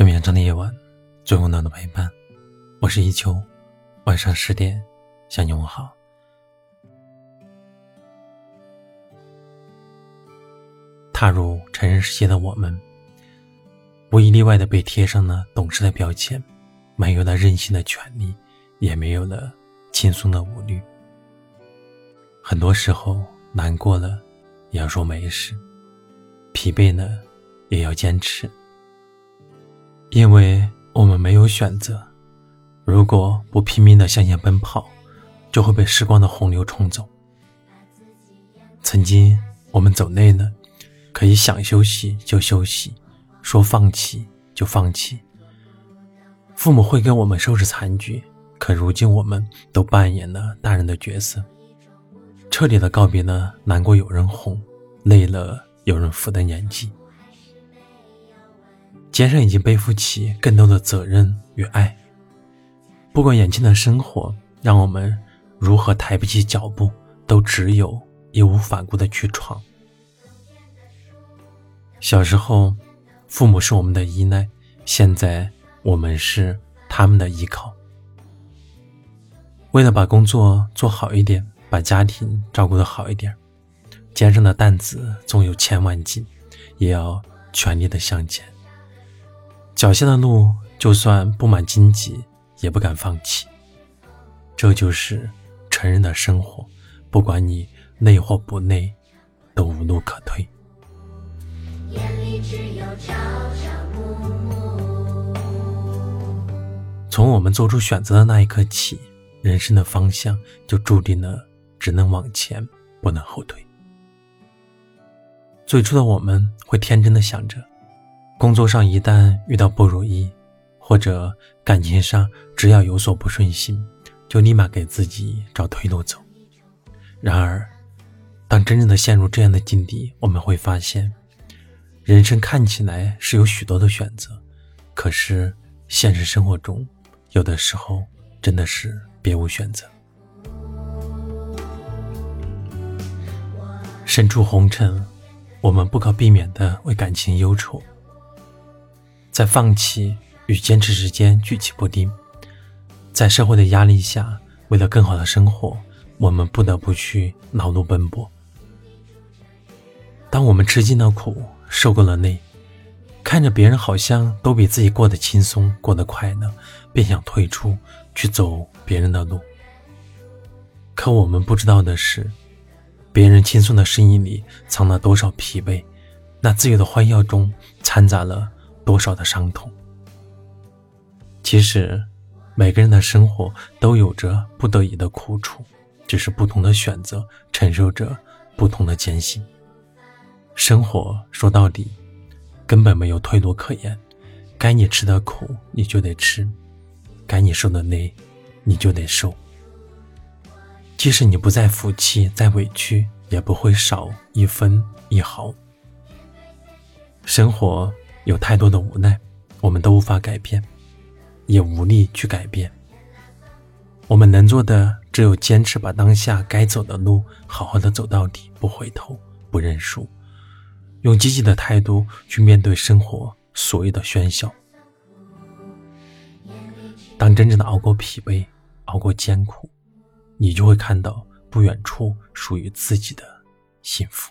最绵长的夜晚，最温暖的陪伴。我是一秋，晚上十点向你问好。踏入成人世界的我们，无一例外的被贴上了懂事的标签，没有了任性的权利，也没有了轻松的无虑。很多时候，难过了也要说没事，疲惫了也要坚持。因为我们没有选择，如果不拼命的向前奔跑，就会被时光的洪流冲走。曾经我们走累了，可以想休息就休息，说放弃就放弃。父母会给我们收拾残局，可如今我们都扮演了大人的角色，彻底的告别了难过有人哄，累了有人扶的年纪。肩上已经背负起更多的责任与爱。不管眼前的生活让我们如何抬不起脚步，都只有义无反顾的去闯。小时候，父母是我们的依赖，现在我们是他们的依靠。为了把工作做好一点，把家庭照顾的好一点，肩上的担子纵有千万斤，也要全力的向前。脚下的路，就算布满荆棘，也不敢放弃。这就是成人的生活，不管你累或不累，都无路可退。从我们做出选择的那一刻起，人生的方向就注定了只能往前，不能后退。最初的我们会天真的想着。工作上一旦遇到不如意，或者感情上只要有所不顺心，就立马给自己找退路走。然而，当真正的陷入这样的境地，我们会发现，人生看起来是有许多的选择，可是现实生活中，有的时候真的是别无选择。身处红尘，我们不可避免的为感情忧愁。在放弃与坚持之间举棋不定，在社会的压力下，为了更好的生活，我们不得不去劳碌奔波。当我们吃尽了苦，受够了累，看着别人好像都比自己过得轻松、过得快乐，便想退出去走别人的路。可我们不知道的是，别人轻松的身影里藏了多少疲惫，那自由的欢笑中掺杂了。多少的伤痛？其实，每个人的生活都有着不得已的苦楚，只是不同的选择，承受着不同的艰辛。生活说到底，根本没有退路可言。该你吃的苦，你就得吃；该你受的累，你就得受。即使你不再服气、再委屈，也不会少一分一毫。生活。有太多的无奈，我们都无法改变，也无力去改变。我们能做的只有坚持把当下该走的路好好的走到底，不回头，不认输，用积极的态度去面对生活所有的喧嚣。当真正的熬过疲惫，熬过艰苦，你就会看到不远处属于自己的幸福。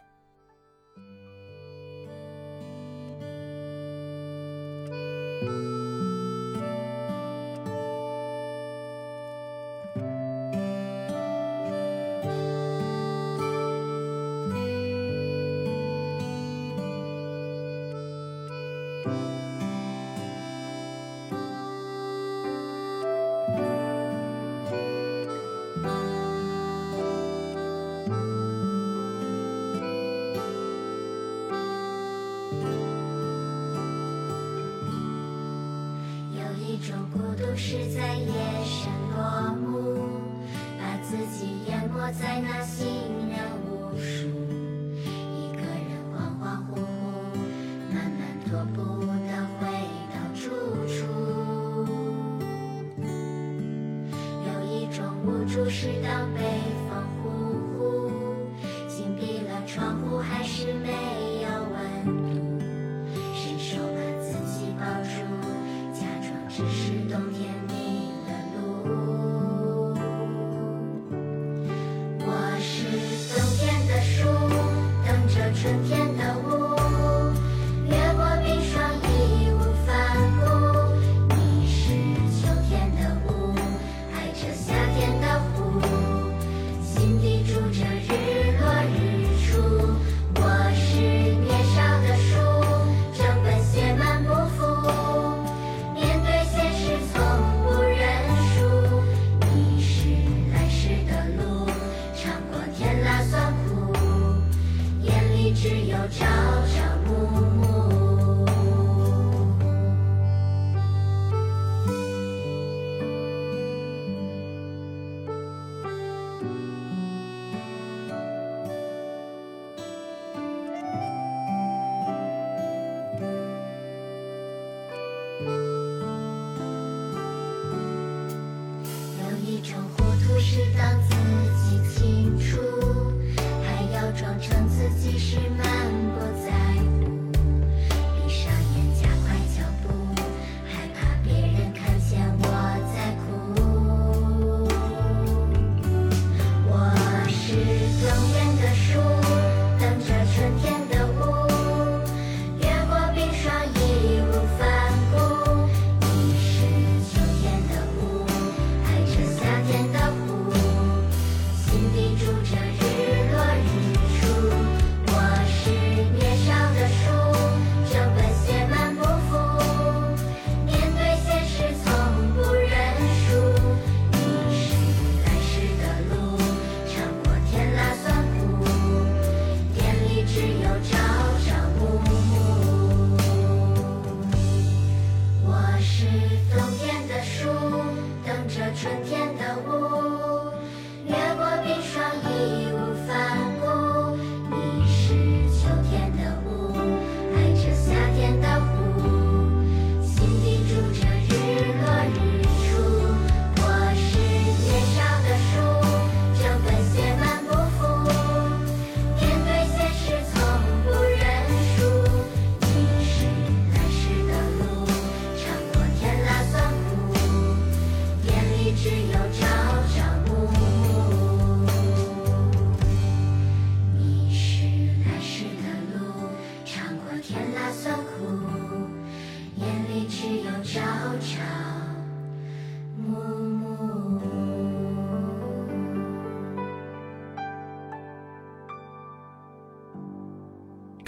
一种孤独是在夜深落幕，把自己淹没在那行人无数，一个人恍恍惚惚，慢慢踱步的回到住处。有一种无助是当北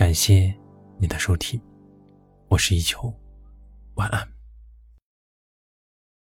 感谢你的收听，我是一秋，晚安。